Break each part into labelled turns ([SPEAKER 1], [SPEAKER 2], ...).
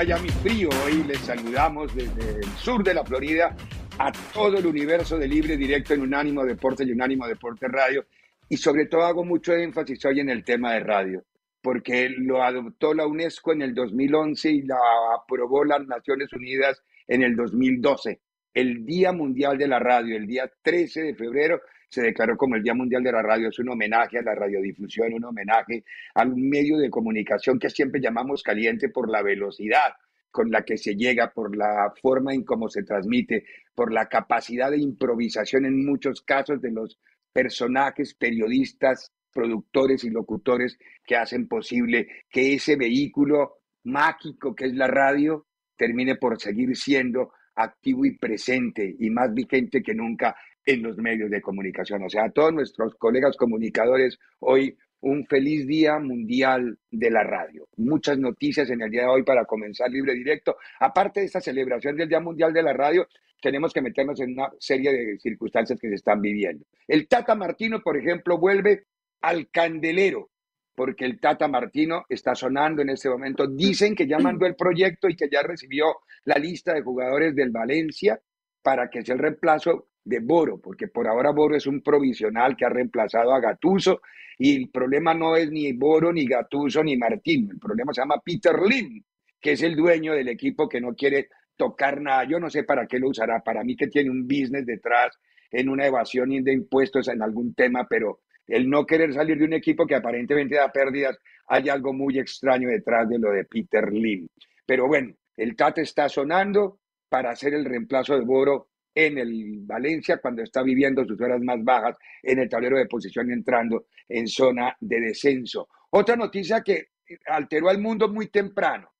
[SPEAKER 1] Miami frío. Hoy les saludamos desde el sur de la Florida a todo el universo de Libre Directo en Unánimo Deporte y Unánimo Deporte Radio. Y sobre todo hago mucho énfasis hoy en el tema de radio, porque lo adoptó la UNESCO en el 2011 y la aprobó las Naciones Unidas en el 2012. El Día Mundial de la Radio, el día 13 de febrero, se declaró como el Día Mundial de la Radio. Es un homenaje a la radiodifusión, un homenaje al medio de comunicación que siempre llamamos caliente por la velocidad con la que se llega, por la forma en cómo se transmite, por la capacidad de improvisación en muchos casos de los personajes, periodistas, productores y locutores que hacen posible que ese vehículo mágico que es la radio termine por seguir siendo activo y presente y más vigente que nunca en los medios de comunicación. O sea, a todos nuestros colegas comunicadores, hoy un feliz día mundial de la radio. Muchas noticias en el día de hoy para comenzar libre directo. Aparte de esta celebración del Día Mundial de la Radio, tenemos que meternos en una serie de circunstancias que se están viviendo. El Tata Martino, por ejemplo, vuelve al candelero, porque el Tata Martino está sonando en este momento. Dicen que ya mandó el proyecto y que ya recibió la lista de jugadores del Valencia para que sea el reemplazo de Boro, porque por ahora Boro es un provisional que ha reemplazado a Gatuso y el problema no es ni Boro, ni Gatuso, ni Martín, el problema se llama Peter Lim, que es el dueño del equipo que no quiere tocar nada. Yo no sé para qué lo usará, para mí que tiene un business detrás en una evasión de impuestos en algún tema, pero el no querer salir de un equipo que aparentemente da pérdidas, hay algo muy extraño detrás de lo de Peter Lim. Pero bueno, el Tate está sonando para hacer el reemplazo de Boro en el Valencia cuando está viviendo sus horas más bajas en el tablero de posición entrando en zona de descenso. Otra noticia que alteró al mundo muy temprano.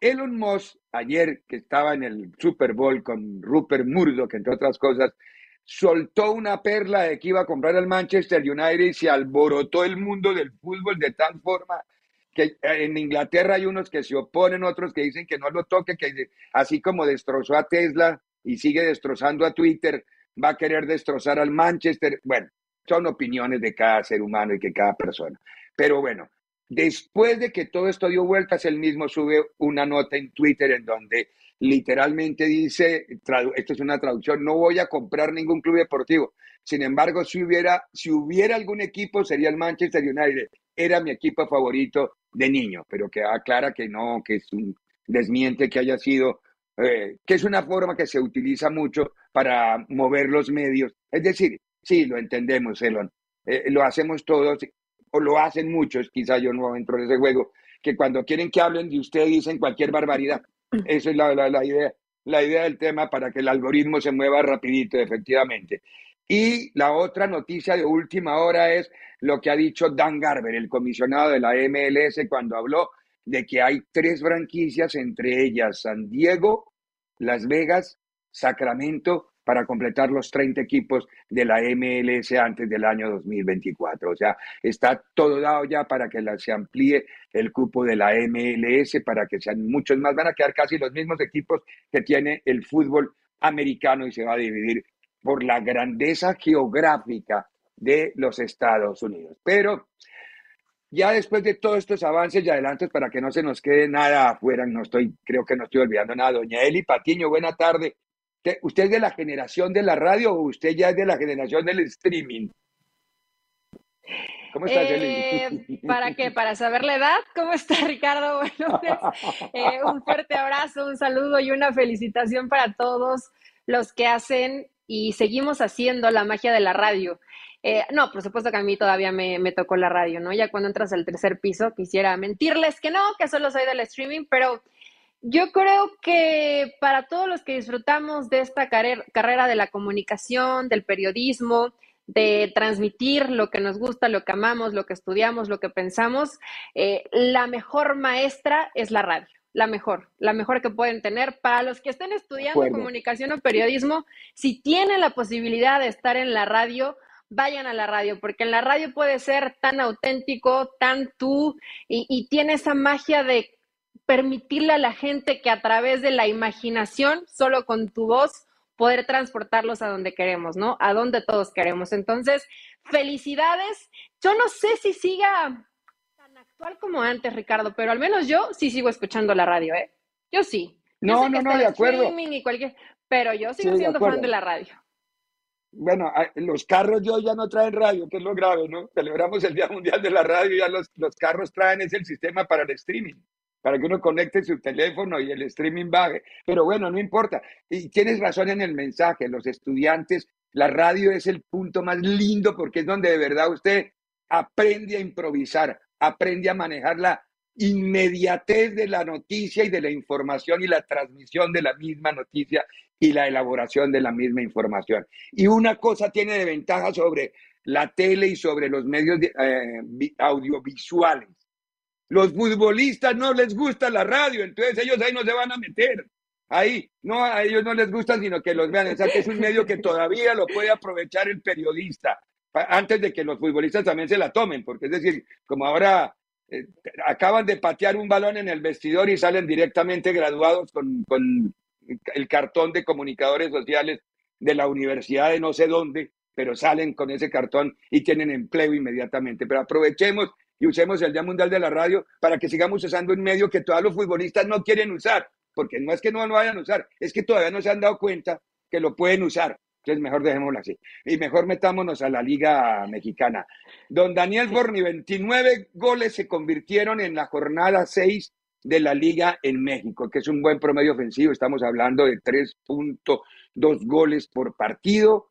[SPEAKER 1] Elon Musk, ayer que estaba en el Super Bowl con Rupert Murdoch, entre otras cosas, soltó una perla de que iba a comprar al Manchester United y se alborotó el mundo del fútbol de tal forma que en Inglaterra hay unos que se oponen, otros que dicen que no lo toque, que así como destrozó a Tesla, y sigue destrozando a Twitter, va a querer destrozar al Manchester. Bueno, son opiniones de cada ser humano y que cada persona. Pero bueno, después de que todo esto dio vueltas, él mismo sube una nota en Twitter en donde literalmente dice, esto es una traducción, no voy a comprar ningún club deportivo. Sin embargo, si hubiera, si hubiera algún equipo, sería el Manchester United. Era mi equipo favorito de niño, pero que aclara que no, que es un desmiente que haya sido eh, que es una forma que se utiliza mucho para mover los medios. Es decir, sí, lo entendemos, Elon, eh, lo hacemos todos, o lo hacen muchos, quizá yo no entro en ese juego, que cuando quieren que hablen de usted dicen cualquier barbaridad. Esa es la, la, idea, la idea del tema para que el algoritmo se mueva rapidito, efectivamente. Y la otra noticia de última hora es lo que ha dicho Dan Garber, el comisionado de la MLS, cuando habló de que hay tres franquicias, entre ellas San Diego, Las Vegas, Sacramento, para completar los 30 equipos de la MLS antes del año 2024. O sea, está todo dado ya para que se amplíe el cupo de la MLS, para que sean muchos más. Van a quedar casi los mismos equipos que tiene el fútbol americano y se va a dividir por la grandeza geográfica de los Estados Unidos. Pero ya después de todos estos avances y adelantos, para que no se nos quede nada afuera, no estoy, creo que no estoy olvidando nada. Doña Eli Patiño, buena tarde. ¿Usted es de la generación de la radio o usted ya es de la generación del streaming?
[SPEAKER 2] ¿Cómo estás, Eli? Eh, ¿Para qué? ¿Para saber la edad? ¿Cómo está, Ricardo? Pues, eh, un fuerte abrazo, un saludo y una felicitación para todos los que hacen y seguimos haciendo la magia de la radio. Eh, no, por supuesto que a mí todavía me, me, tocó la radio, ¿no? Ya cuando entras al tercer piso, quisiera mentirles que no, que solo soy del streaming, pero yo creo que para todos los que disfrutamos de esta carrera de la comunicación, del periodismo, de transmitir lo que nos gusta, lo que amamos, lo que estudiamos, lo que pensamos, eh, la mejor maestra es la radio la mejor, la mejor que pueden tener. Para los que estén estudiando comunicación o periodismo, si tienen la posibilidad de estar en la radio, vayan a la radio, porque en la radio puede ser tan auténtico, tan tú, y, y tiene esa magia de permitirle a la gente que a través de la imaginación, solo con tu voz, poder transportarlos a donde queremos, ¿no? A donde todos queremos. Entonces, felicidades. Yo no sé si siga actual como antes, Ricardo, pero al menos yo sí sigo escuchando la radio, ¿eh? Yo sí.
[SPEAKER 1] no, no, no, de acuerdo.
[SPEAKER 2] pero yo sigo siendo fan de la radio.
[SPEAKER 1] Bueno, los carros yo ya no traen radio, que es lo grave, ¿no? Celebramos el Día Mundial de la Radio ya los, los carros traen ese el sistema para el streaming, para que uno conecte su teléfono y el streaming baje. Pero bueno, no importa. Y tienes razón en el mensaje, los estudiantes, la radio es el punto más lindo porque es donde de verdad usted aprende a improvisar, aprende a manejar la inmediatez de la noticia y de la información y la transmisión de la misma noticia y la elaboración de la misma información. Y una cosa tiene de ventaja sobre la tele y sobre los medios eh, audiovisuales. Los futbolistas no les gusta la radio, entonces ellos ahí no se van a meter. Ahí, no, a ellos no les gusta, sino que los vean. O es un medio que todavía lo puede aprovechar el periodista antes de que los futbolistas también se la tomen, porque es decir, como ahora eh, acaban de patear un balón en el vestidor y salen directamente graduados con, con, el cartón de comunicadores sociales de la universidad de no sé dónde, pero salen con ese cartón y tienen empleo inmediatamente. Pero aprovechemos y usemos el Día Mundial de la Radio para que sigamos usando un medio que todos los futbolistas no quieren usar, porque no es que no lo vayan a usar, es que todavía no se han dado cuenta que lo pueden usar. Entonces, mejor dejémoslo así. Y mejor metámonos a la Liga Mexicana. Don Daniel Borni, 29 goles se convirtieron en la jornada 6 de la Liga en México, que es un buen promedio ofensivo. Estamos hablando de 3.2 goles por partido.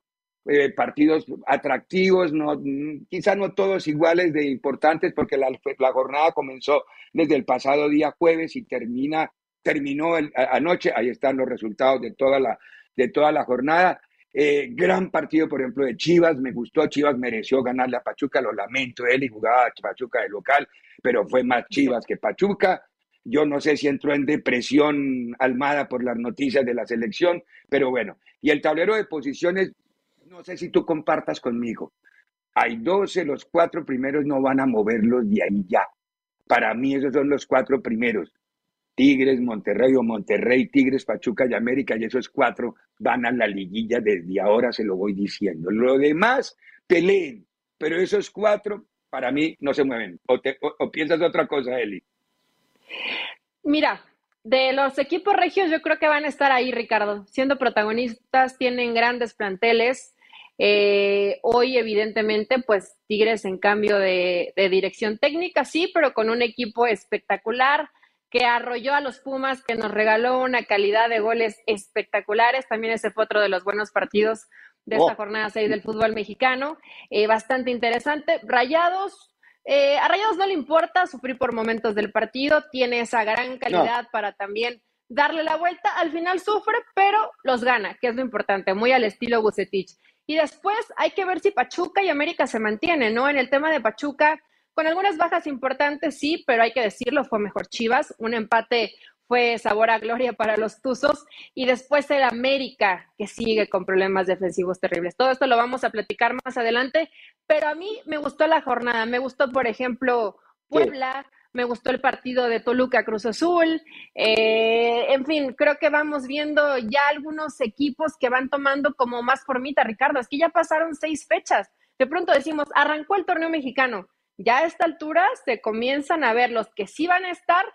[SPEAKER 1] Eh, partidos atractivos, no, quizá no todos iguales de importantes, porque la, la, jornada comenzó desde el pasado día jueves y termina, terminó anoche. Ahí están los resultados de toda la, de toda la jornada. Eh, gran partido, por ejemplo, de Chivas, me gustó, Chivas mereció ganarle a Pachuca, lo lamento, él y jugaba Pachuca de local, pero fue más Chivas que Pachuca. Yo no sé si entró en depresión Almada por las noticias de la selección, pero bueno. Y el tablero de posiciones, no sé si tú compartas conmigo. Hay 12, los cuatro primeros no van a moverlos de ahí ya. Para mí esos son los cuatro primeros. Tigres, Monterrey o Monterrey, Tigres, Pachuca y América, y esos cuatro van a la liguilla desde ahora, se lo voy diciendo. Lo demás, peleen, pero esos cuatro para mí no se mueven. ¿O, piensas otra cosa, Eli?
[SPEAKER 2] Mira, de los equipos regios yo creo que van a estar ahí, Ricardo, siendo protagonistas, tienen grandes planteles. Eh, hoy, evidentemente, pues Tigres en cambio de dirección técnica, sí, pero con un equipo espectacular que arrolló a los Pumas, que nos regaló una calidad de goles espectaculares. También ese fue otro de los buenos partidos de esta oh. jornada 6 del fútbol mexicano. Eh, bastante interesante. Rayados, eh, a Rayados no le importa sufrir por momentos del partido, tiene esa gran calidad para también darle la vuelta. Al final sufre, pero los gana, que es lo importante, muy al estilo Bucetich. Y después hay que ver si Pachuca y América se mantienen, ¿no? En el tema de Pachuca, con algunas bajas importantes, sí, pero hay que decirlo, fue mejor Chivas. Un empate fue sabor a gloria para los Tuzos. Y después el América, que sigue con problemas defensivos terribles. Todo esto lo vamos a platicar más adelante, pero a mí me gustó la jornada. Me gustó, por ejemplo, Puebla, me gustó el partido de Toluca Cruz Azul, eh, en fin, creo que vamos viendo ya algunos equipos que van tomando como más formita, Ricardo, es que ya pasaron seis fechas, de pronto decimos, arrancó el torneo mexicano, ya a esta altura se comienzan a ver los que sí van a estar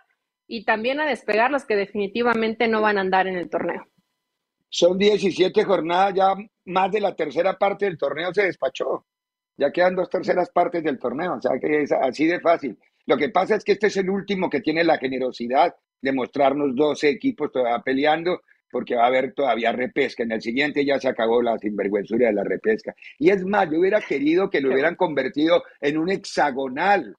[SPEAKER 2] y también a despegar los que definitivamente no van a andar en el torneo.
[SPEAKER 1] Son 17 jornadas, ya más de la tercera parte del torneo se despachó. Ya quedan dos terceras partes del torneo, o sea que es así de fácil. Lo que pasa es que este es el último que tiene la generosidad de mostrarnos 12 equipos todavía peleando, porque va a haber todavía repesca. En el siguiente ya se acabó la sinvergüenzura de la repesca. Y es más, yo hubiera querido que lo hubieran convertido en un hexagonal.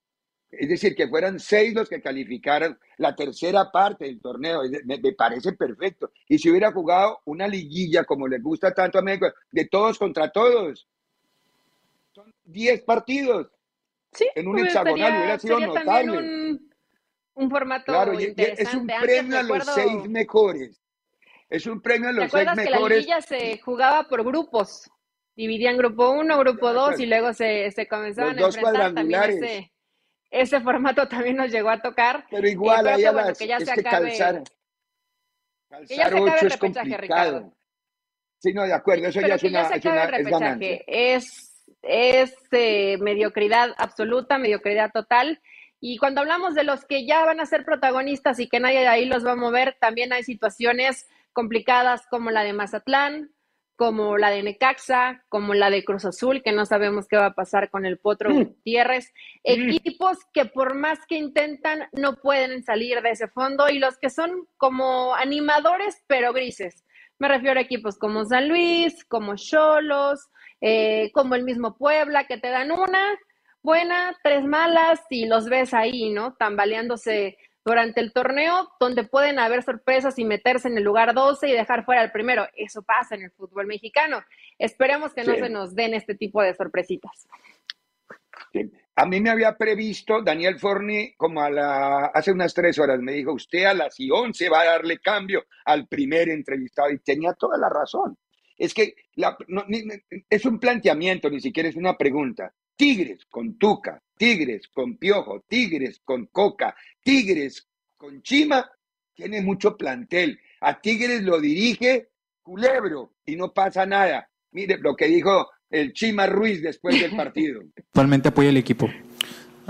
[SPEAKER 1] Es decir, que fueran seis los que calificaran la tercera parte del torneo. Me, me, parece perfecto. Y si hubiera jugado una liguilla, como les gusta tanto a México, de todos contra todos. Son 10 partidos.
[SPEAKER 2] Sí,
[SPEAKER 1] en un hexagonal hubiera sido notable.
[SPEAKER 2] Un, un, formato
[SPEAKER 1] claro,
[SPEAKER 2] interesante.
[SPEAKER 1] Es un premio a los seis mejores. Es un premio a los seis mejores.
[SPEAKER 2] que la liguilla se jugaba por grupos? Dividían grupo uno, grupo dos y luego se, se comenzaban
[SPEAKER 1] los
[SPEAKER 2] a
[SPEAKER 1] dos
[SPEAKER 2] enfrentar también ese, ese, formato también nos llegó a tocar.
[SPEAKER 1] Pero igual,
[SPEAKER 2] eh,
[SPEAKER 1] ahí
[SPEAKER 2] bueno,
[SPEAKER 1] las,
[SPEAKER 2] que ya
[SPEAKER 1] es
[SPEAKER 2] se
[SPEAKER 1] que
[SPEAKER 2] acabe,
[SPEAKER 1] calzar,
[SPEAKER 2] que ya se
[SPEAKER 1] calzar
[SPEAKER 2] acabe
[SPEAKER 1] ocho
[SPEAKER 2] el
[SPEAKER 1] es
[SPEAKER 2] repechaje,
[SPEAKER 1] complicado.
[SPEAKER 2] Ricardo.
[SPEAKER 1] Sí, no, de acuerdo, eso
[SPEAKER 2] Pero
[SPEAKER 1] ya es
[SPEAKER 2] que
[SPEAKER 1] una,
[SPEAKER 2] ya se
[SPEAKER 1] es una
[SPEAKER 2] el repechaje. Es es eh, mediocridad absoluta, mediocridad total. Y cuando hablamos de los que ya van a ser protagonistas y que nadie de ahí los va a mover, también hay situaciones complicadas como la de Mazatlán, como la de Necaxa, como la de Cruz Azul, que no sabemos qué va a pasar con el Potro
[SPEAKER 1] Mm.
[SPEAKER 2] Gutiérrez. Equipos que por más que intentan no pueden salir de ese fondo y los que son como animadores pero grises. Me refiero a equipos como San Luis, como Cholos, eh, como el mismo Puebla, que te dan una buena, tres malas y los ves ahí, ¿no? Tambaleándose durante el torneo, donde pueden haber sorpresas y meterse en el lugar 12 y dejar fuera el primero. Eso pasa en el fútbol mexicano. Esperemos que no
[SPEAKER 1] Sí.
[SPEAKER 2] se nos den este tipo de sorpresitas.
[SPEAKER 1] Sí. A mí me había previsto Daniel Forni como a la, hace unas tres horas, me dijo, usted a las y 11 va a darle cambio al primer entrevistado y tenía toda la razón. Es que la- no, ni- ni- es un planteamiento, ni siquiera es una pregunta. Tigres con Tuca, Tigres con Piojo, Tigres con Coca, Tigres con Chima, tiene mucho plantel. A Tigres lo dirige Culebro y no pasa nada. Mire lo que dijo el Chima Ruiz después del partido.
[SPEAKER 3] Actualmente apoya el equipo.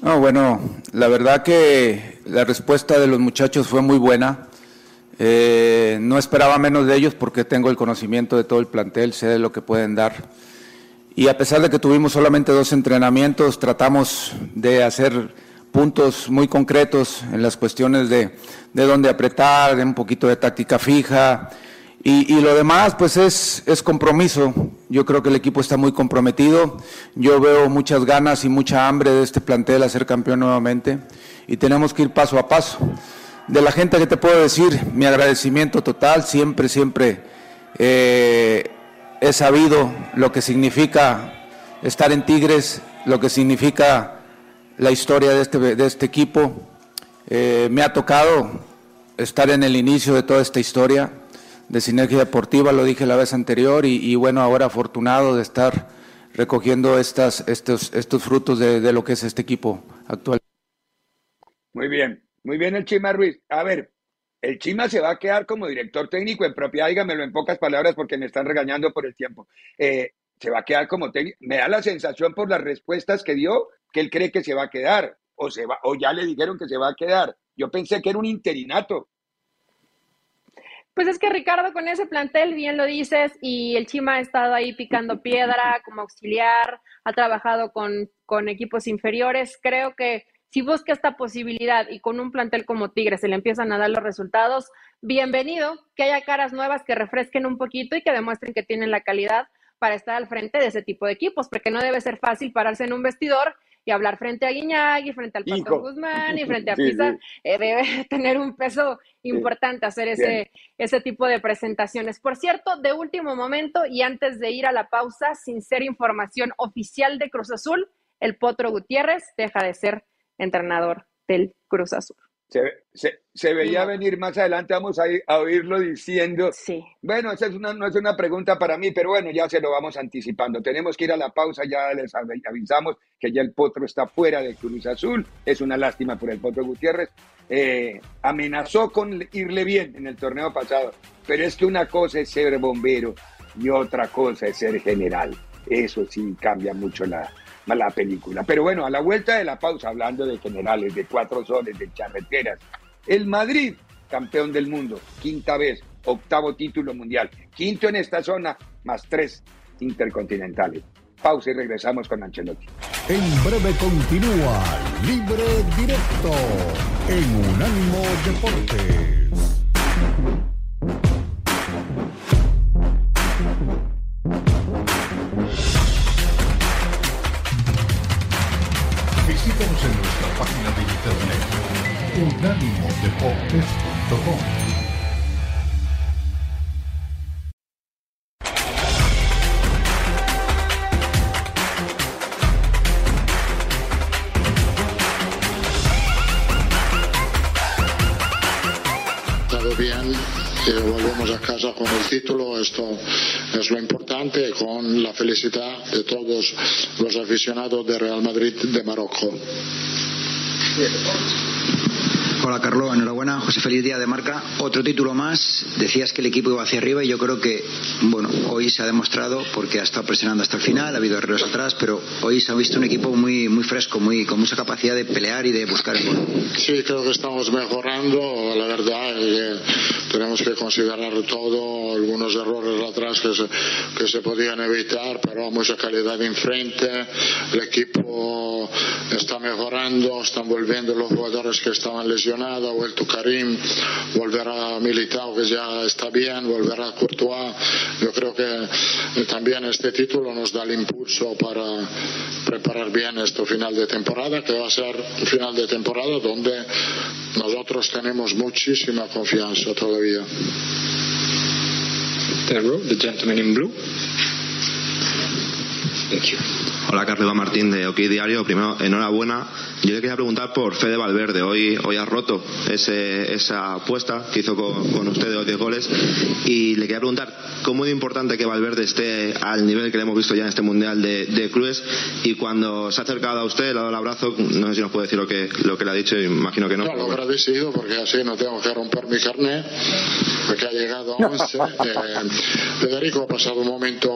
[SPEAKER 4] No, bueno, la verdad que la respuesta de los muchachos fue muy buena. Eh, no esperaba menos de ellos porque tengo el conocimiento de todo el plantel, sé de lo que pueden dar. Y a pesar de que tuvimos solamente dos entrenamientos, tratamos de hacer puntos muy concretos en las cuestiones de, de dónde apretar, de un poquito de táctica fija. Y, y lo demás, pues es, es compromiso. Yo creo que el equipo está muy comprometido. Yo veo muchas ganas y mucha hambre de este plantel a ser campeón nuevamente. Y tenemos que ir paso a paso. De la gente que te puedo decir, mi agradecimiento total, siempre, siempre eh, he sabido lo que significa estar en Tigres, lo que significa la historia de este, de este equipo. Eh, me ha tocado estar en el inicio de toda esta historia de Sinergia Deportiva, lo dije la vez anterior, y, bueno, ahora afortunado de estar recogiendo estos, estos frutos de, de lo que es este equipo actual.
[SPEAKER 1] Muy bien, muy bien el Chima Ruiz. A ver, el Chima se va a quedar como director técnico en propiedad, dígamelo en pocas palabras porque me están regañando por el tiempo. Eh, se va a quedar como técnico. Me da la sensación por las respuestas que dio que él cree que se va a quedar o, se va, o ya le dijeron que se va a quedar. Yo pensé que era un interinato.
[SPEAKER 2] Pues es que Ricardo, con ese plantel, bien lo dices, y el Chima ha estado ahí picando piedra como auxiliar, ha trabajado con, con equipos inferiores. Creo que si busca esta posibilidad y con un plantel como Tigres se le empiezan a dar los resultados, bienvenido, que haya caras nuevas que refresquen un poquito y que demuestren que tienen la calidad para estar al frente de ese tipo de equipos, porque no debe ser fácil pararse en un vestidor y hablar frente a Guiñac y frente al Pato. Guzmán y frente a
[SPEAKER 1] Sí,
[SPEAKER 2] Pisa,
[SPEAKER 1] sí.
[SPEAKER 2] eh, debe tener un peso importante hacer ese,
[SPEAKER 1] Bien.
[SPEAKER 2] ese tipo de presentaciones. Por cierto, de último momento y antes de ir a la pausa, sin ser información oficial de Cruz Azul, el Potro Gutiérrez deja de ser entrenador del Cruz Azul.
[SPEAKER 1] Se, veía venir más adelante, vamos a, a oírlo diciendo. Sí. Bueno, esa es una, no es una pregunta para mí, pero bueno, ya se lo vamos anticipando. Tenemos que ir a la pausa, ya les avisamos que ya el Potro está fuera de Cruz Azul. Es una lástima por el Potro Gutiérrez. Eh, amenazó con irle bien en el torneo pasado, pero es que una cosa es ser bombero y otra cosa es ser general. Eso sí cambia mucho la, la película. Pero bueno, a la vuelta de la pausa, hablando de generales, de cuatro soles, de charreteras, el Madrid, campeón del mundo, quinta vez, octavo título mundial, quinto en esta zona, más tres intercontinentales. Pausa y regresamos con Ancelotti.
[SPEAKER 5] En breve continúa Libre Directo en Unánimo Deportes.
[SPEAKER 3] Bien y volvemos a casa con el título. Esto es lo importante con la felicidad de todos los aficionados de Real Madrid de Marocco.
[SPEAKER 6] Hola Carlos, enhorabuena, José feliz día de marca. Otro título más, decías que el equipo iba hacia arriba y yo creo que, bueno, hoy se ha demostrado porque ha estado presionando hasta el final, ha habido errores atrás, pero hoy se ha visto un equipo muy, muy fresco, muy, con mucha capacidad de pelear y de buscar el gol.
[SPEAKER 3] Sí, creo que estamos mejorando, la verdad que tenemos que considerar todo, algunos errores atrás que se, que se podían evitar, pero mucha calidad enfrente, el equipo está mejorando, están volviendo los jugadores que estaban lesionados ha vuelto Karim, volverá Militao que ya está bien, volverá Courtois. Yo creo que también este título nos da el impulso para preparar bien este final de temporada, que va a ser un final de temporada donde nosotros tenemos muchísima confianza todavía.
[SPEAKER 7] The gentleman in blue.
[SPEAKER 8] Hola, Carlos Martín de OK Diario. Primero, enhorabuena yo le quería preguntar por Fede Valverde. Hoy, hoy ha roto esa apuesta que hizo con, usted de los 10 goles. Y le quería preguntar cómo es importante que Valverde esté al nivel que le hemos visto ya en este Mundial de, de Clubes. Y cuando se ha acercado a usted, le ha dado el abrazo, no sé si nos puede decir lo que, lo que le ha dicho, imagino que no.
[SPEAKER 3] No, lo agradecido porque así no tengo que romper mi carnet, porque ha llegado a 11. Eh, Federico ha pasado un momento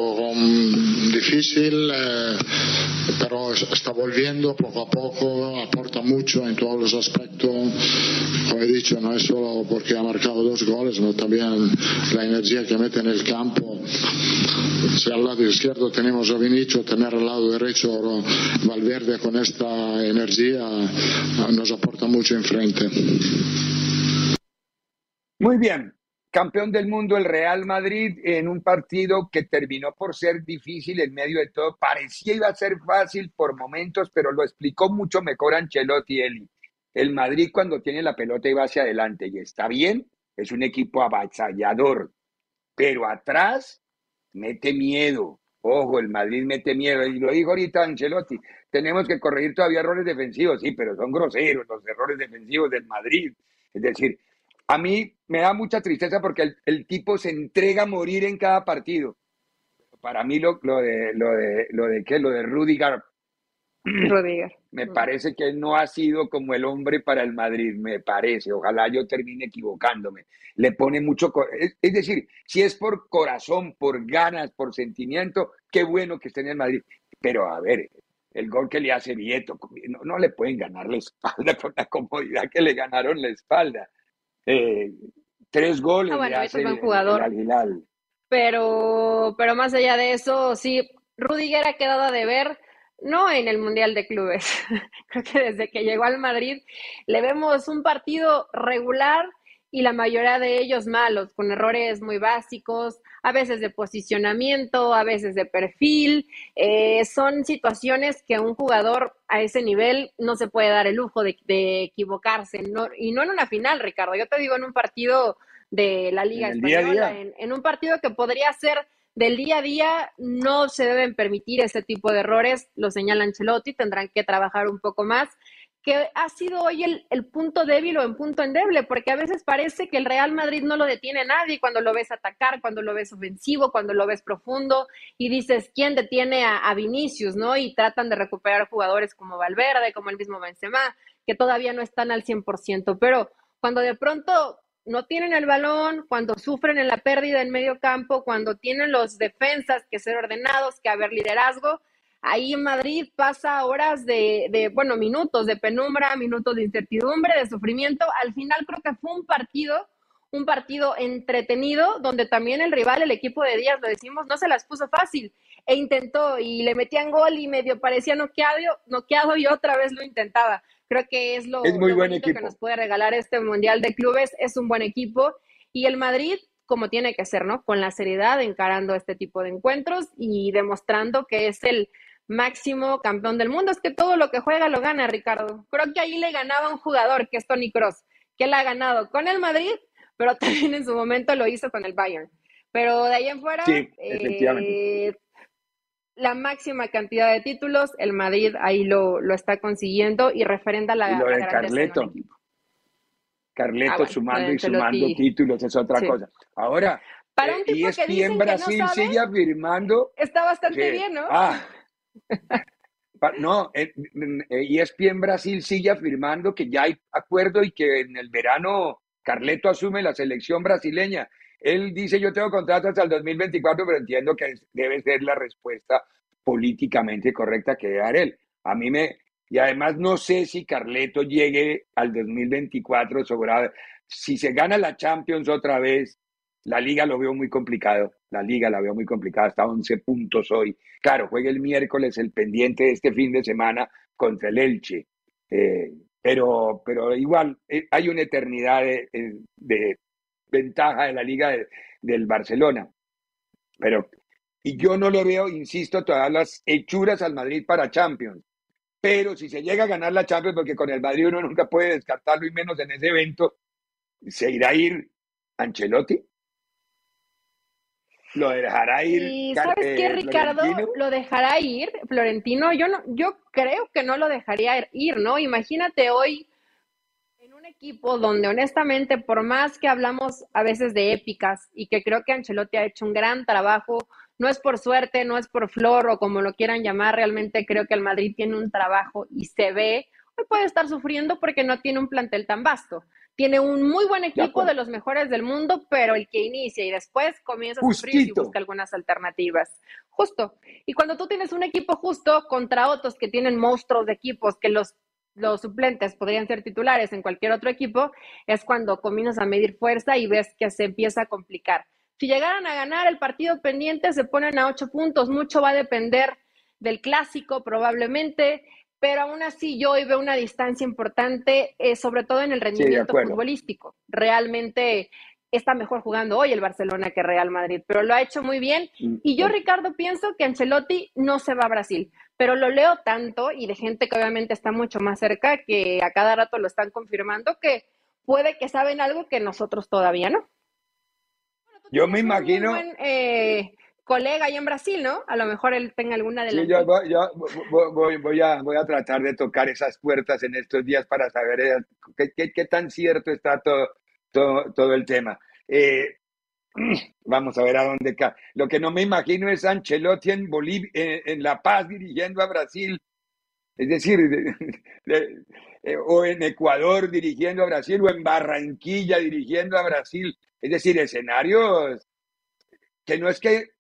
[SPEAKER 3] difícil, eh, pero está volviendo poco a poco aporta mucho en todos los aspectos. Como he dicho, no es solo porque ha marcado dos goles, sino también la energía que mete en el campo. Si al lado izquierdo tenemos a Vinicio, tener al lado derecho Valverde con esta energía nos aporta mucho enfrente.
[SPEAKER 1] Muy bien, campeón del mundo el Real Madrid en un partido que terminó por ser difícil en medio de todo. Parecía iba a ser fácil por momentos, pero lo explicó mucho mejor Ancelotti. El Madrid cuando tiene la pelota iba hacia adelante y está bien, es un equipo avasallador, pero atrás mete miedo. Ojo, el Madrid mete miedo. Y lo dijo ahorita Ancelotti, tenemos que corregir todavía errores defensivos. Sí, pero son groseros los errores defensivos del Madrid. Es decir, a mí me da mucha tristeza porque el, tipo se entrega a morir en cada partido. Para mí lo, lo de lo de lo de qué, lo de Rudiger.
[SPEAKER 2] Rudiger.
[SPEAKER 1] Me parece que no ha sido como el hombre para el Madrid, me parece. Ojalá yo termine equivocándome. Le pone mucho, es, decir, si es por corazón, por ganas, por sentimiento, qué bueno que esté en el Madrid. Pero a ver, el gol que le hace Vieto, no, no le pueden ganar la espalda con la comodidad que le ganaron la espalda. Eh, tres goles.
[SPEAKER 2] Ah, bueno, es un jugador. Pero, pero más allá de eso, sí, Rudiger ha quedado a deber, no en el Mundial de Clubes. Creo que desde que llegó al Madrid le vemos un partido regular y la mayoría de ellos malos, con errores muy básicos, a veces de posicionamiento, a veces de perfil. Eh, son situaciones que un jugador a ese nivel no se puede dar el lujo de, equivocarse. y no en una final, Ricardo. Yo te digo, en un partido de la Liga Española, En, un partido que podría ser del día a día, no se deben permitir ese tipo de errores, lo señala Ancelotti, tendrán que trabajar un poco más que ha sido hoy el, punto débil o en punto endeble, porque a veces parece que el Real Madrid no lo detiene nadie cuando lo ves atacar, cuando lo ves ofensivo, cuando lo ves profundo y dices, ¿quién detiene a, a Vinicius, no? Y tratan de recuperar jugadores como Valverde, como el mismo Benzema, que todavía no están al 100%, pero cuando de pronto no tienen el balón, cuando sufren en la pérdida en medio campo, cuando tienen los defensas que ser ordenados, que haber liderazgo, Ahí en Madrid pasa horas de, de, bueno, minutos de penumbra, minutos de incertidumbre, de sufrimiento. Al final creo que fue un partido, un partido entretenido, donde también el rival, el equipo de Díaz, lo decimos, no se las puso fácil e intentó y le metían gol y medio parecía noqueado, noqueado y otra vez lo intentaba. Creo que es lo,
[SPEAKER 1] es muy
[SPEAKER 2] lo
[SPEAKER 1] buen
[SPEAKER 2] bonito que nos puede regalar este Mundial de Clubes. Es un buen equipo y el Madrid como tiene que ser, ¿no? Con la seriedad encarando este tipo de encuentros y demostrando que es el máximo campeón del mundo. Es que todo lo que juega lo gana, Ricardo. Creo que ahí le ganaba un jugador, que es Tony Cross, que él ha ganado con el Madrid, pero también en su momento lo hizo con el Bayern. Pero de ahí en fuera,
[SPEAKER 1] sí, eh,
[SPEAKER 2] la máxima cantidad de títulos, el Madrid ahí lo, lo está consiguiendo y referenda la,
[SPEAKER 1] y lo de
[SPEAKER 2] la
[SPEAKER 1] Carleto. Carleto ah, bueno, sumando y sumando títulos es otra sí. cosa. Ahora,
[SPEAKER 2] Para un
[SPEAKER 1] eh,
[SPEAKER 2] tipo
[SPEAKER 1] ESPN
[SPEAKER 2] que dicen
[SPEAKER 1] Brasil
[SPEAKER 2] que no sabe,
[SPEAKER 1] sigue afirmando
[SPEAKER 2] está bastante
[SPEAKER 1] que,
[SPEAKER 2] bien, ¿no?
[SPEAKER 1] Ah, no, ESPN Brasil sigue afirmando que ya hay acuerdo y que en el verano Carleto asume la selección brasileña. Él dice, yo tengo contrato hasta el 2024, pero entiendo que debe ser la respuesta políticamente correcta que debe dar él. A mí me... Y además no sé si Carleto llegue al 2024 sobre... Si se gana la Champions otra vez, la liga lo veo muy complicado. La liga la veo muy complicada, está a 11 puntos hoy. Claro, juega el miércoles el pendiente de este fin de semana contra el Elche. Eh, pero, pero igual eh, hay una eternidad de, ventaja de la liga de, del Barcelona. Pero, y yo no le veo, insisto, todas las hechuras al Madrid para Champions. Pero si se llega a ganar la Champions, porque con el Madrid uno nunca puede descartarlo y menos en ese evento, se irá a ir Ancelotti lo dejará ir.
[SPEAKER 2] Y sabes qué, Ricardo, Florentino? lo dejará ir, Florentino. Yo no, yo creo que no lo dejaría ir, ¿no? Imagínate hoy en un equipo donde honestamente, por más que hablamos a veces de épicas y que creo que Ancelotti ha hecho un gran trabajo, no es por suerte, no es por flor o como lo quieran llamar, realmente creo que el Madrid tiene un trabajo y se ve. Hoy puede estar sufriendo porque no tiene un plantel tan vasto tiene un muy buen equipo de, de, los mejores del mundo, pero el que inicia y después comienza a sufrir y busca algunas alternativas. Justo. Y cuando tú tienes un equipo justo contra otros que tienen monstruos de equipos, que los, los suplentes podrían ser titulares en cualquier otro equipo, es cuando comienzas a medir fuerza y ves que se empieza a complicar. Si llegaran a ganar el partido pendiente, se ponen a ocho puntos. Mucho va a depender del clásico, probablemente pero aún así yo hoy veo una distancia importante, eh, sobre todo en el rendimiento
[SPEAKER 1] sí,
[SPEAKER 2] futbolístico. Realmente está mejor jugando hoy el Barcelona que Real Madrid, pero lo ha hecho muy bien. Y yo, Ricardo, pienso que Ancelotti no se va a Brasil, pero lo leo tanto y de gente que obviamente está mucho más cerca, que a cada rato lo están confirmando, que puede que saben algo que nosotros todavía no.
[SPEAKER 1] Bueno, yo me imagino...
[SPEAKER 2] Buen, eh, colega allá en Brasil, ¿no? A lo mejor él tenga alguna de las...
[SPEAKER 1] Sí, yo, voy, yo voy, voy, a, voy a tratar de tocar esas puertas en estos días para saber eh, qué, qué, qué tan cierto está todo, todo, todo el tema. Eh, vamos a ver a dónde cae. Lo que no me imagino es Ancelotti en, Bolivia, en, en La Paz dirigiendo a Brasil. Es decir, de, de, de, o en Ecuador dirigiendo a Brasil, o en Barranquilla dirigiendo a Brasil. Es decir, escenarios que no es que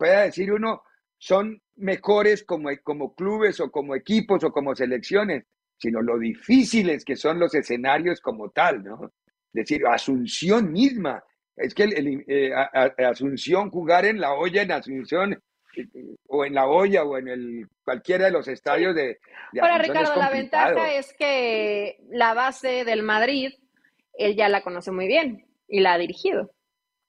[SPEAKER 1] pueda decir uno, son mejores como, como clubes o como equipos o como selecciones, sino lo difíciles que son los escenarios como tal, ¿no? Es decir, Asunción misma. Es que el, el, eh, a, a Asunción, jugar en la olla en Asunción eh, o en la olla o en el cualquiera de los estadios de, de
[SPEAKER 2] Ahora, Ricardo, la ventaja es que la base del Madrid, él ya la conoce muy bien y la ha dirigido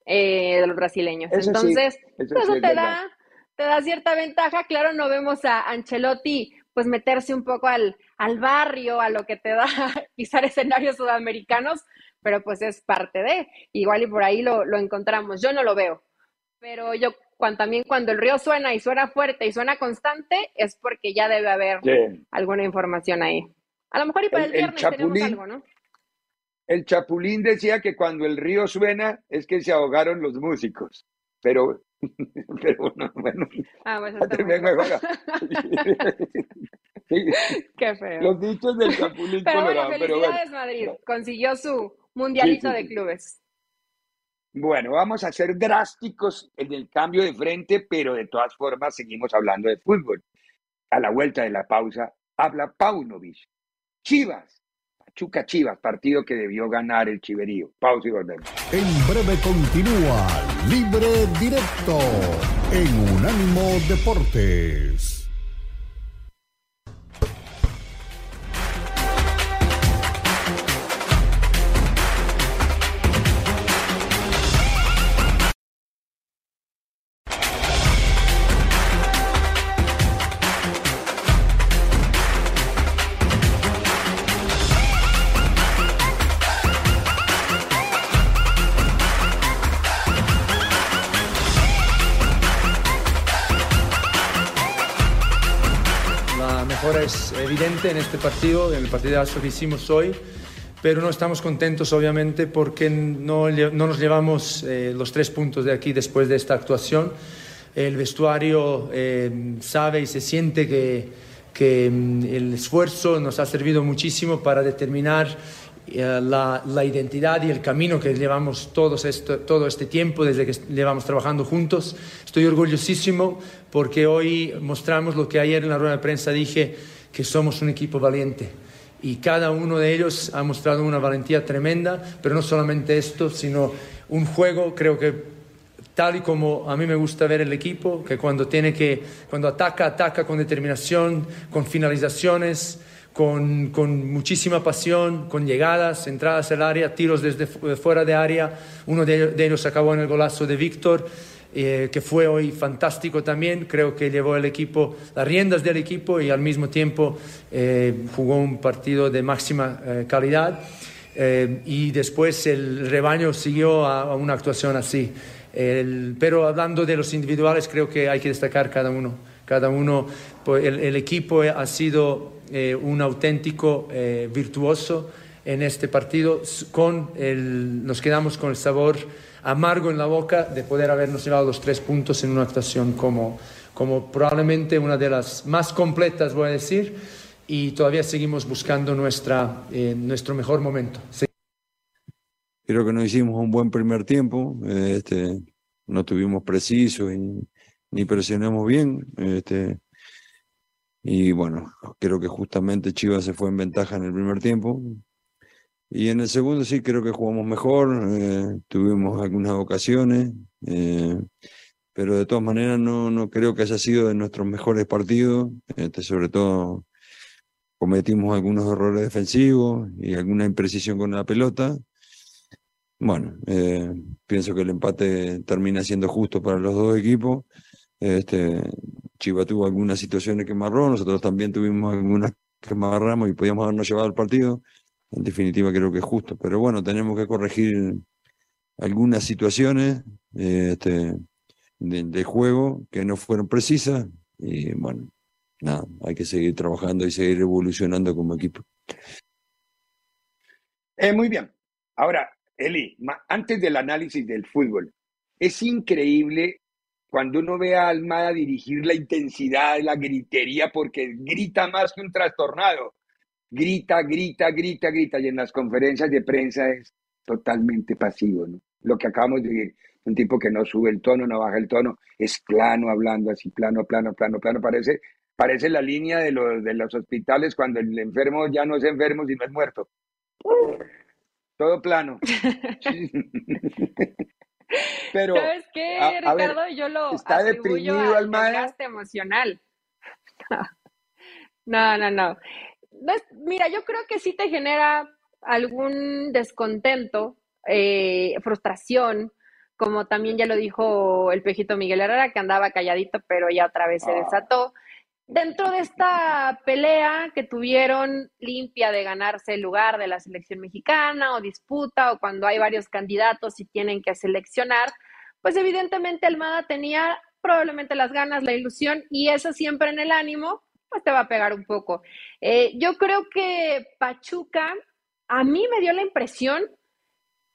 [SPEAKER 2] eh, de los brasileños.
[SPEAKER 1] Eso
[SPEAKER 2] Entonces,
[SPEAKER 1] sí, eso,
[SPEAKER 2] eso
[SPEAKER 1] sí
[SPEAKER 2] te, da, te da cierta ventaja. Claro, no vemos a Ancelotti pues meterse un poco al, al barrio, a lo que te da pisar escenarios sudamericanos, pero pues es parte de, igual y por ahí lo, lo encontramos. Yo no lo veo, pero yo cuando, también cuando el río suena y suena fuerte y suena constante, es porque ya debe haber
[SPEAKER 1] sí.
[SPEAKER 2] alguna información ahí. A lo mejor y para el, viernes tenemos algo, ¿no?
[SPEAKER 1] El Chapulín decía que cuando el río suena es que se ahogaron los músicos. Pero, pero bueno,
[SPEAKER 2] Ah, pues está Qué feo.
[SPEAKER 1] Los dichos del Chapulín
[SPEAKER 2] Pero bueno, felicidades Madrid. Consiguió su mundialito de clubes.
[SPEAKER 1] Bueno, vamos a ser drásticos en el cambio de frente, pero de todas formas seguimos hablando de fútbol. A la vuelta de la pausa habla Paunovic. Chivas, Pachuca Chivas, partido que debió ganar el Chiverío. Pausa y volvemos.
[SPEAKER 5] En breve continúa Libre Directo en Unánimo Deportes.
[SPEAKER 9] En este partido, en el partidazo que hicimos hoy, pero no estamos contentos obviamente porque no, no nos llevamos eh, los tres puntos de aquí después de esta actuación. El vestuario eh, sabe y se siente que, que mm, el esfuerzo nos ha servido muchísimo para determinar eh, la, la, identidad y el camino que llevamos todos esto, todo este tiempo desde que llevamos trabajando juntos. Estoy orgullosísimo porque hoy mostramos lo que ayer en la rueda de prensa dije, que somos un equipo valiente. Y cada uno de ellos ha mostrado una valentía tremenda, pero no solamente esto, sino un juego, creo que tal y como a mí me gusta ver el equipo, que cuando tiene que, cuando ataca, ataca con determinación, con finalizaciones, con, con, muchísima pasión, con llegadas, entradas al área, tiros desde fuera de área. Uno de, ellos acabó en el golazo de Víctor. Eh, que fue hoy fantástico también. Creo que llevó el equipo, las riendas del equipo y al mismo tiempo eh, jugó un partido de máxima eh, calidad. y después el rebaño siguió a, una actuación así. pero hablando de los individuales, creo que hay que destacar cada uno. Cada uno, pues, el, equipo ha sido un auténtico virtuoso en este partido. Con el, nos quedamos con el sabor amargo en la boca de poder habernos llevado los tres puntos en una actuación como, como probablemente una de las más completas, voy a decir, y todavía seguimos buscando nuestra, eh, nuestro mejor momento.
[SPEAKER 10] Creo que no hicimos un buen primer tiempo, este, no tuvimos preciso ni presionamos bien. Este, y bueno, creo que justamente Chivas se fue en ventaja en el primer tiempo. Y en el segundo sí creo que jugamos mejor, eh, tuvimos algunas ocasiones, eh, pero de todas maneras no, no creo que haya sido de nuestros mejores partidos, este, sobre todo cometimos algunos errores defensivos y alguna imprecisión con la pelota. Bueno, eh, pienso que el empate termina siendo justo para los dos equipos. Este, Chiva tuvo algunas situaciones que marró, nosotros también tuvimos algunas que amarramos y podíamos habernos llevado el partido en definitiva creo que es justo. Pero bueno, tenemos que corregir algunas situaciones este, de, juego que no fueron precisas y bueno, nada, hay que seguir trabajando y seguir evolucionando como equipo.
[SPEAKER 1] Eh, muy bien. Ahora, Eli, antes del análisis del fútbol, es increíble cuando uno ve a Almada dirigir la intensidad, la gritería, porque grita más que un trastornado grita, grita, grita, grita, y en las conferencias de prensa es totalmente pasivo, ¿no? Lo que acabamos de decir, un tipo que no sube el tono, no baja el tono, es plano hablando así, plano, plano, plano, plano, parece, parece la línea de los, de los hospitales cuando el enfermo ya no es enfermo, sino es muerto. Todo plano.
[SPEAKER 2] Pero, ¿Sabes qué, Ricardo? Yo lo está deprimido al emocional. No, no, no mira, yo creo que sí te genera algún descontento, eh, frustración, como también ya lo dijo el pejito Miguel Herrera, que andaba calladito, pero ya otra vez se ah. desató. Dentro de esta pelea que tuvieron limpia de ganarse el lugar de la selección mexicana o disputa o cuando hay varios candidatos y tienen que seleccionar, pues evidentemente Almada tenía probablemente las ganas, la ilusión y eso siempre en el ánimo pues te va a pegar un poco. Eh, yo creo que Pachuca, a mí me dio la impresión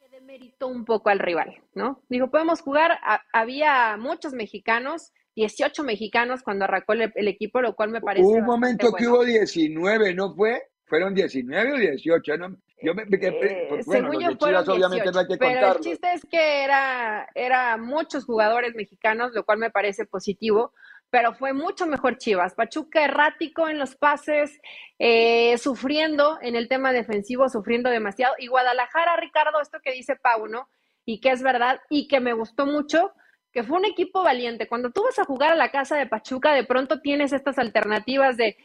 [SPEAKER 2] que demeritó un poco al rival, ¿no? Digo, podemos jugar, había muchos mexicanos, 18 mexicanos cuando arrancó el, equipo, lo cual me parece.
[SPEAKER 1] Hubo un momento que hubo 19, ¿no fue? ¿Fueron 19 o 18? ¿no? Yo me,
[SPEAKER 2] eh, pues, bueno, según yo fueron 18, obviamente no hay que pero el chiste es que era, era muchos jugadores mexicanos, lo cual me parece positivo, pero fue mucho mejor Chivas. Pachuca errático en los pases, eh, sufriendo en el tema defensivo, sufriendo demasiado. Y Guadalajara, Ricardo, esto que dice Pau, ¿no? Y que es verdad y que me gustó mucho, que fue un equipo valiente. Cuando tú vas a jugar a la casa de Pachuca, de pronto tienes estas alternativas de,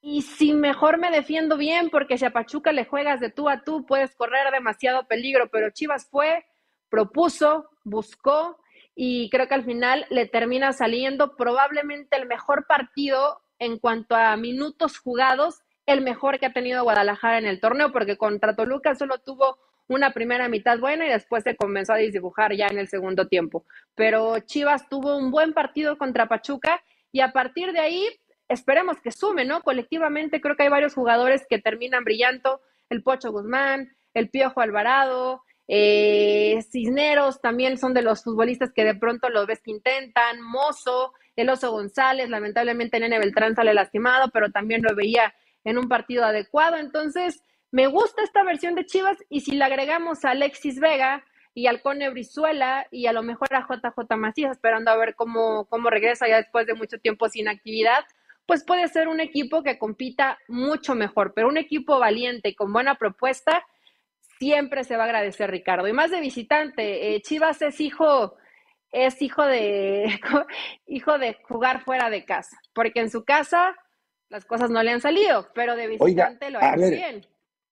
[SPEAKER 2] y si mejor me defiendo bien, porque si a Pachuca le juegas de tú a tú, puedes correr demasiado peligro, pero Chivas fue, propuso, buscó, y creo que al final le termina saliendo probablemente el mejor partido en cuanto a minutos jugados, el mejor que ha tenido Guadalajara en el torneo, porque contra Toluca solo tuvo una primera mitad buena y después se comenzó a dibujar ya en el segundo tiempo. Pero Chivas tuvo un buen partido contra Pachuca y a partir de ahí esperemos que sume, ¿no? Colectivamente creo que hay varios jugadores que terminan brillando, el Pocho Guzmán, el Piojo Alvarado, eh, Cisneros también son de los futbolistas que de pronto lo ves que intentan. Mozo, el Oso González, lamentablemente Nene Beltrán sale lastimado, pero también lo veía en un partido adecuado. Entonces, me gusta esta versión de Chivas y si le agregamos a Alexis Vega y al Cone Brizuela y a lo mejor a JJ Macías, esperando a ver cómo, cómo regresa ya después de mucho tiempo sin actividad, pues puede ser un equipo que compita mucho mejor, pero un equipo valiente y con buena propuesta siempre se va a agradecer, Ricardo. Y más de visitante, eh, Chivas es hijo, es hijo de, hijo de jugar fuera de casa, porque en su casa las cosas no le han salido, pero de visitante lo ha hecho bien.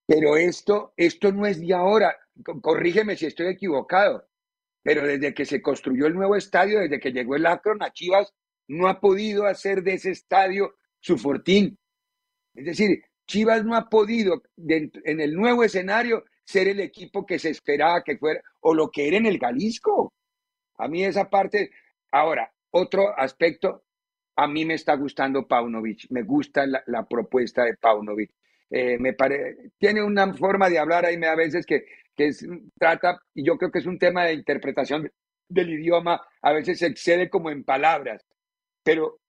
[SPEAKER 1] Pero esto, esto no es de ahora, corrígeme si estoy equivocado, pero desde que se construyó el nuevo estadio, desde que llegó el Akron a Chivas, no ha podido hacer de ese estadio su fortín. Es decir, Chivas no ha podido en el nuevo escenario ser el equipo que se esperaba que fuera o lo que era en el Jalisco. A mí esa parte, ahora, otro aspecto, a mí me está gustando Paunovic, me gusta la, propuesta de Paunovic. Eh, me pare, tiene una forma de hablar ahí a veces que, que trata, y yo creo que es un tema de interpretación del idioma, a veces se excede como en palabras, pero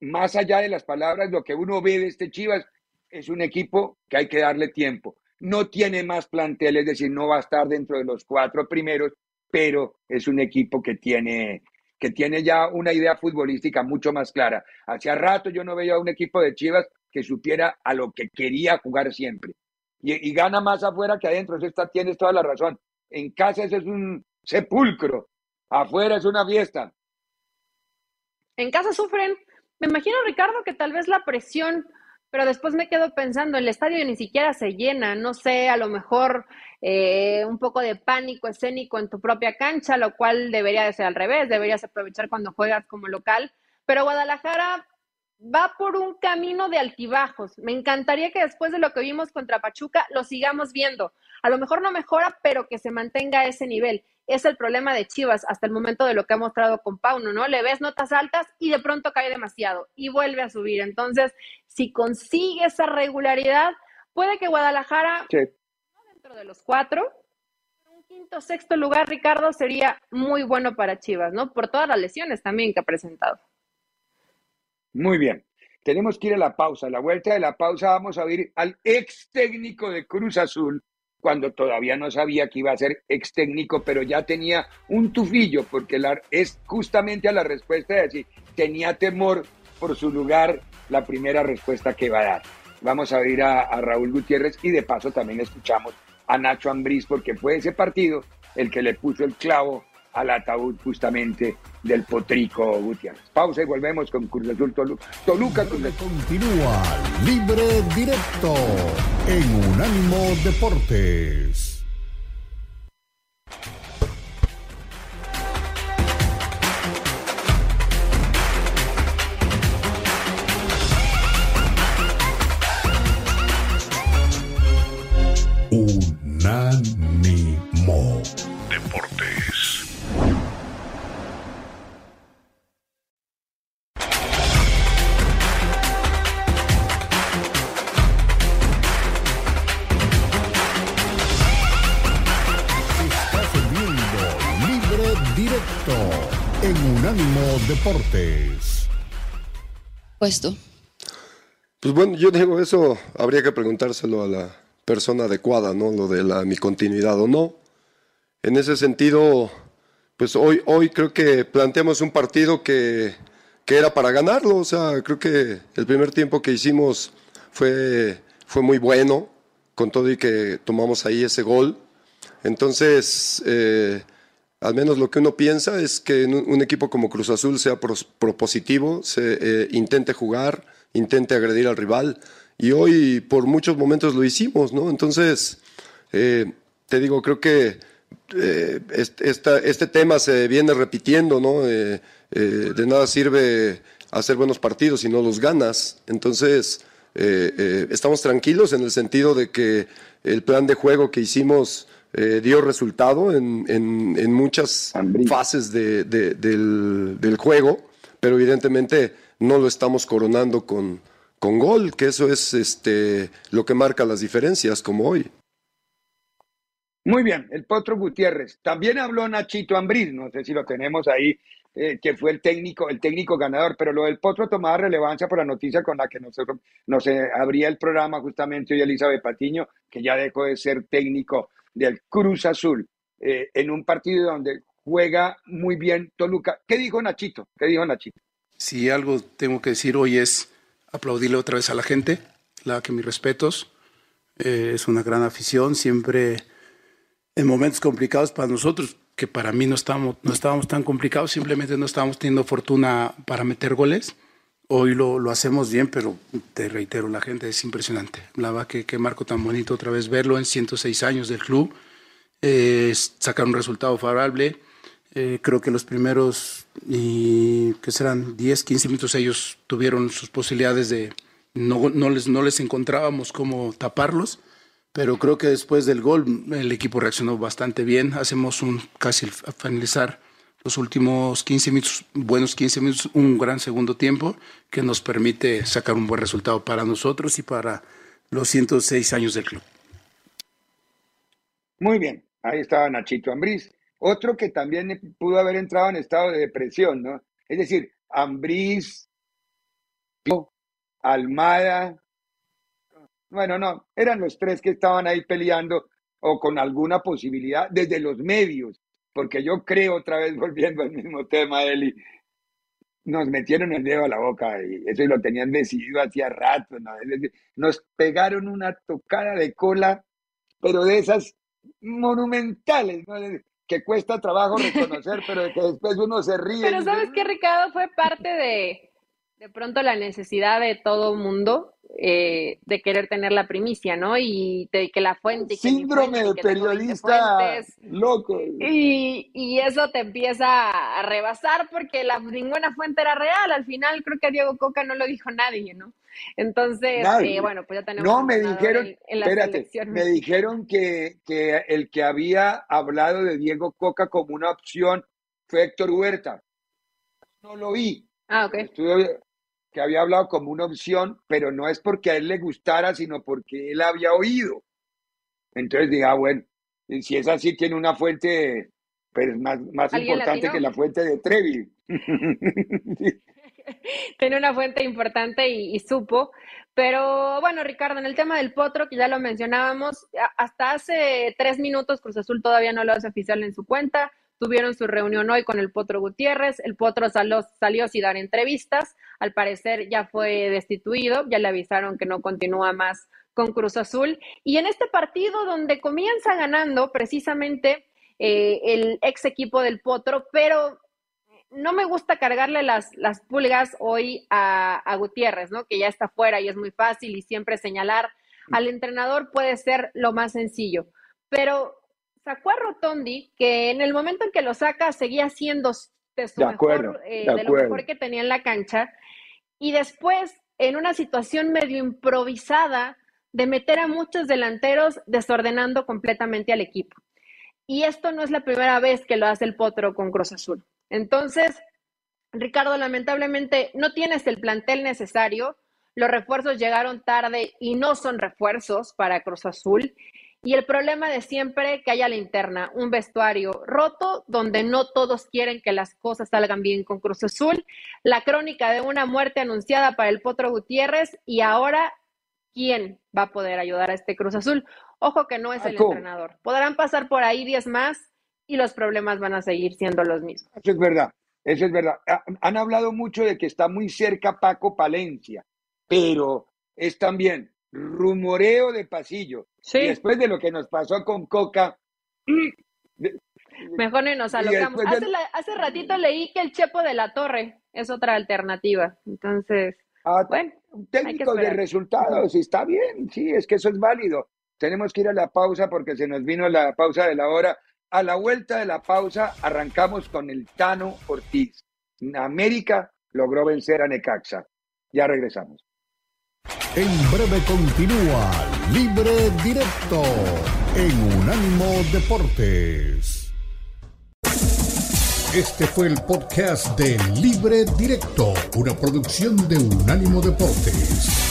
[SPEAKER 1] más allá de las palabras, lo que uno ve de este Chivas es un equipo que hay que darle tiempo no tiene más plantel, es decir, no va a estar dentro de los cuatro primeros, pero es un equipo que tiene, que tiene ya una idea futbolística mucho más clara. Hacía rato yo no veía un equipo de Chivas que supiera a lo que quería jugar siempre. Y, gana más afuera que adentro, está, tienes toda la razón. En casa eso es un sepulcro, afuera es una fiesta.
[SPEAKER 2] En casa sufren, me imagino Ricardo que tal vez la presión pero después me quedo pensando, el estadio ni siquiera se llena, no sé, a lo mejor eh, un poco de pánico escénico en tu propia cancha, lo cual debería de ser al revés, deberías aprovechar cuando juegas como local, pero Guadalajara va por un camino de altibajos. Me encantaría que después de lo que vimos contra Pachuca lo sigamos viendo. A lo mejor no mejora, pero que se mantenga a ese nivel es el problema de Chivas hasta el momento de lo que ha mostrado con Pauno, ¿no? Le ves notas altas y de pronto cae demasiado y vuelve a subir. Entonces, si consigue esa regularidad, puede que Guadalajara, dentro de los cuatro, un quinto, sexto lugar, Ricardo, sería muy bueno para Chivas, ¿no? Por todas las lesiones también que ha presentado.
[SPEAKER 1] Muy bien. Tenemos que ir a la pausa. A la vuelta de la pausa vamos a oír al ex técnico de Cruz Azul, cuando todavía no sabía que iba a ser ex técnico, pero ya tenía un tufillo, porque la, es justamente a la respuesta de decir, tenía temor por su lugar la primera respuesta que va a dar. Vamos a ir a, Raúl Gutiérrez y de paso también escuchamos a Nacho Ambriz, porque fue ese partido el que le puso el clavo al ataúd justamente del Potrico Gutiérrez. Pausa y volvemos con Cruz Azul Toluca. Toluca
[SPEAKER 5] Continúa libre directo en Unánimo Deportes. Deportes.
[SPEAKER 11] Puesto.
[SPEAKER 12] Pues bueno, yo digo, eso habría que preguntárselo a la persona adecuada, ¿no? Lo de la mi continuidad o no. En ese sentido, pues hoy, hoy creo que planteamos un partido que, que era para ganarlo. O sea, creo que el primer tiempo que hicimos fue, fue muy bueno, con todo y que tomamos ahí ese gol. Entonces, eh, al menos lo que uno piensa es que un, equipo como Cruz Azul sea propositivo, se eh, intente jugar, intente agredir al rival. Y hoy por muchos momentos lo hicimos, ¿no? Entonces, eh, te digo, creo que este, tema se viene repitiendo, ¿no? de nada sirve hacer buenos partidos si no los ganas. Entonces, estamos tranquilos en el sentido de que el plan de juego que hicimos eh, dio resultado en, en, muchas fases de, del, del, juego, pero evidentemente no lo estamos coronando con, con gol, que eso es este, lo que marca las diferencias, como hoy.
[SPEAKER 1] Muy bien, el Potro Gutiérrez. También habló Nachito Ambriz, no sé si lo tenemos ahí, eh, que fue el técnico, el técnico ganador, pero lo del Potro tomaba relevancia por la noticia con la que nos, nos eh, abría el programa justamente hoy Elizabeth Patiño, que ya dejó de ser técnico del Cruz Azul eh, en un partido donde juega muy bien Toluca. ¿Qué dijo Nachito? ¿Qué dijo Nachito?
[SPEAKER 13] Si algo tengo que decir hoy es aplaudirle otra vez a la gente, la que mis respetos. Eh, es una gran afición, siempre en momentos complicados para nosotros, que para mí no estábamos, no estábamos tan complicados, simplemente no estábamos teniendo fortuna para meter goles Hoy lo, lo, hacemos bien, pero te reitero, la gente es impresionante. La verdad que, que marco tan bonito otra vez verlo en 106 años del club, eh, sacar un resultado favorable. Eh, creo que los primeros, y, que serán 10, 15 minutos, ellos tuvieron sus posibilidades de, no, no, les, no les encontrábamos cómo taparlos, pero creo que después del gol el equipo reaccionó bastante bien. Hacemos un casi a finalizar los últimos 15 minutos, buenos 15 minutos, un gran segundo tiempo que nos permite sacar un buen resultado para nosotros y para los 106 años del club.
[SPEAKER 1] Muy bien, ahí estaba Nachito Ambriz. Otro que también pudo haber entrado en estado de depresión, ¿no? Es decir, Ambriz, Almada, bueno, no, eran los tres que estaban ahí peleando o con alguna posibilidad desde los medios porque yo creo, otra vez volviendo al mismo tema, Eli, nos metieron el dedo a la boca y eso lo tenían decidido hacía rato, ¿no? Nos pegaron una tocada de cola, pero de esas monumentales, ¿no? que cuesta trabajo reconocer, pero que después uno se ríe.
[SPEAKER 2] Pero sabes qué, Ricardo, fue parte de, de pronto la necesidad de todo mundo eh, de querer tener la primicia, ¿no? Y de que la fuente...
[SPEAKER 1] Síndrome de periodista loco.
[SPEAKER 2] Y, y, eso te empieza a rebasar porque la, ninguna fuente era real. Al final creo que a Diego Coca no lo dijo nadie, ¿no? Entonces, eh, bueno, pues ya tenemos...
[SPEAKER 1] No, me dijeron, espérate, me dijeron que, que el que había hablado de Diego Coca como una opción fue Héctor Huerta. No lo vi.
[SPEAKER 2] Ah, ok.
[SPEAKER 1] Estuve, que había hablado como una opción, pero no es porque a él le gustara, sino porque él había oído. Entonces dije, ah, bueno, si es así, tiene una fuente pues, más, más importante que la fuente de Trevi.
[SPEAKER 2] tiene una fuente importante y, y, supo. Pero bueno, Ricardo, en el tema del potro, que ya lo mencionábamos, hasta hace tres minutos Cruz Azul todavía no lo hace oficial en su cuenta. Tuvieron su reunión hoy con el Potro Gutiérrez. El Potro salió, salió sin dar entrevistas. Al parecer ya fue destituido. Ya le avisaron que no continúa más con Cruz Azul. Y en este partido donde comienza ganando precisamente eh, el ex equipo del Potro, pero no me gusta cargarle las, las pulgas hoy a, a, Gutiérrez, ¿no? Que ya está fuera y es muy fácil y siempre señalar al entrenador puede ser lo más sencillo. Pero sacó a Rotondi, que en el momento en que lo saca seguía siendo de, su mejor, eh, de, lo mejor que tenía en la cancha. Y después, en una situación medio improvisada, de meter a muchos delanteros desordenando completamente al equipo. Y esto no es la primera vez que lo hace el Potro con Cruz Azul. Entonces, Ricardo, lamentablemente no tienes el plantel necesario. Los refuerzos llegaron tarde y no son refuerzos para Cruz Azul. Y el problema de siempre que haya la interna, un vestuario roto donde no todos quieren que las cosas salgan bien con Cruz Azul, la crónica de una muerte anunciada para el Potro Gutiérrez y ahora, ¿quién va a poder ayudar a este Cruz Azul? Ojo que no es el entrenador. Podrán pasar por ahí 10 más y los problemas van a seguir siendo los mismos.
[SPEAKER 1] Eso es verdad, eso es verdad. Han hablado mucho de que está muy cerca Paco Palencia, pero es también rumoreo de pasillo. Y después de lo que nos pasó con Coca.
[SPEAKER 2] Mejor ni nos alocamos. Hace, ratito leí que el Chepo de la Torre es otra alternativa. Entonces,
[SPEAKER 1] ah, bueno, técnico de resultados, está bien, sí, es que eso es válido. Tenemos que ir a la pausa porque se nos vino la pausa de la hora. A la vuelta de la pausa arrancamos con el Tano Ortiz. América logró vencer a Necaxa. Ya regresamos.
[SPEAKER 5] En breve continúa Libre Directo en Unánimo Deportes. Este fue el podcast de Libre Directo, una producción de Unánimo Deportes.